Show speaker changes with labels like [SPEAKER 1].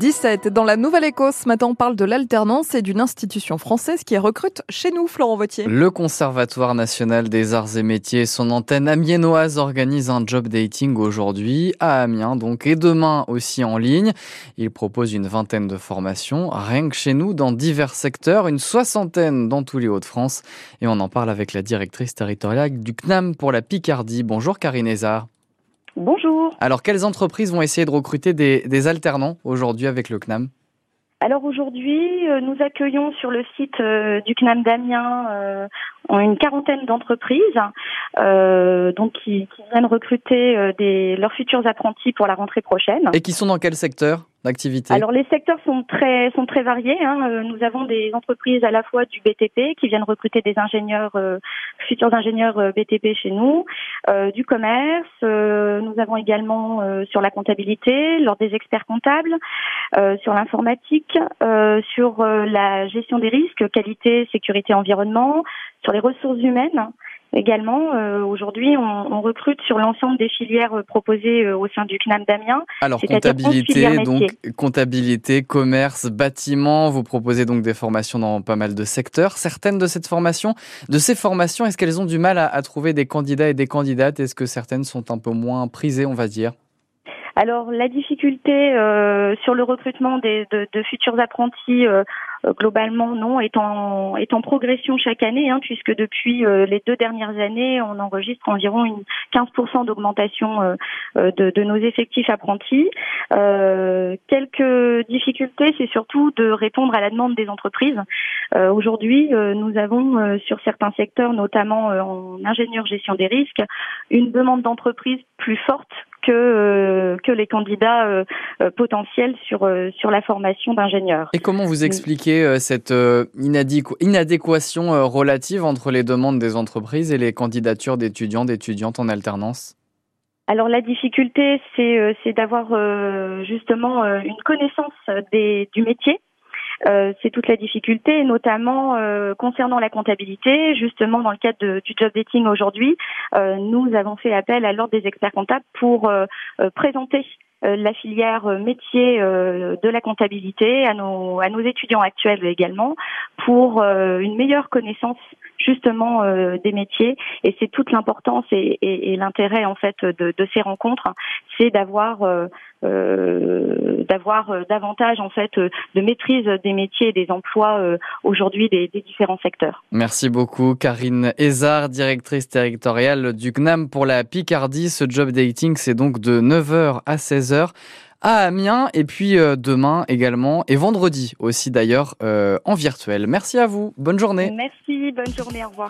[SPEAKER 1] 17. Dans la Nouvelle-Écosse, matin, on parle de l'alternance et d'une institution française qui recrute chez nous, Florent Vautier.
[SPEAKER 2] Le Conservatoire national des arts et métiers, son antenne amiénoise, organise un job dating aujourd'hui à Amiens, donc, et demain aussi en ligne. Il propose une vingtaine de formations, rien que chez nous, dans divers secteurs, une soixantaine dans tous les Hauts-de-France. Et on en parle avec la directrice territoriale du CNAM pour la Picardie. Bonjour Karine Ezard.
[SPEAKER 3] Bonjour.
[SPEAKER 2] Alors, quelles entreprises vont essayer de recruter des, alternants aujourd'hui avec le CNAM?
[SPEAKER 3] Alors aujourd'hui, euh, nous accueillons sur le site euh, du CNAM d'Amiens euh, une quarantaine d'entreprises donc qui, viennent recruter des, leurs futurs apprentis pour la rentrée prochaine.
[SPEAKER 2] Et qui sont dans quel secteur
[SPEAKER 3] alors les secteurs sont très sont très variés. Hein. Euh, nous avons des entreprises à la fois du BTP qui viennent recruter des ingénieurs euh, futurs ingénieurs euh, BTP chez nous, du commerce. nous avons également sur la comptabilité, lors des experts comptables, sur l'informatique, sur la gestion des risques, qualité, sécurité, environnement, sur les ressources humaines. Également, euh, aujourd'hui, on, recrute sur l'ensemble des filières euh, proposées euh, au sein du CNAM d'Amiens.
[SPEAKER 2] Alors comptabilité, donc comptabilité, commerce, bâtiment. Vous proposez donc des formations dans pas mal de secteurs. Certaines de cette formation, de ces formations, est-ce qu'elles ont du mal à, trouver des candidats et des candidates? Est-ce que certaines sont un peu moins prisées, on va dire?
[SPEAKER 3] Alors la difficulté sur le recrutement des, de, futurs apprentis euh, globalement non est en est en progression chaque année hein, puisque depuis euh, les deux dernières années on enregistre environ une 15% d'augmentation euh, de, de, nos effectifs apprentis. quelques difficultés, c'est surtout de répondre à la demande des entreprises. Aujourd'hui, nous avons sur certains secteurs, notamment en ingénieur gestion des risques, une demande d'entreprise plus forte que euh, que les candidats euh, euh, potentiels sur sur la formation d'ingénieurs.
[SPEAKER 2] Et comment vous expliquez cette inadéquation relative entre les demandes des entreprises et les candidatures d'étudiants d'étudiantes en alternance?
[SPEAKER 3] Alors la difficulté, c'est d'avoir justement une connaissance des, du métier c'est toute la difficulté, notamment euh, concernant la comptabilité. Justement, dans le cadre du job dating aujourd'hui, euh, nous avons fait appel à l'ordre des experts comptables pour présenter la filière métier de la comptabilité à nos, à nos étudiants actuels également pour une meilleure connaissance justement des métiers et c'est toute l'importance et, l'intérêt en fait de, ces rencontres c'est d'avoir euh, d'avoir euh, davantage en fait euh, de maîtrise des métiers et des emplois aujourd'hui des, différents secteurs.
[SPEAKER 2] Merci beaucoup Karine Ezard, directrice territoriale du CNAM pour la Picardie. Ce job dating, c'est donc de 9h à 16h à Amiens et puis demain également et vendredi aussi d'ailleurs en virtuel. Merci à vous, bonne journée.
[SPEAKER 3] Merci, bonne journée, au revoir.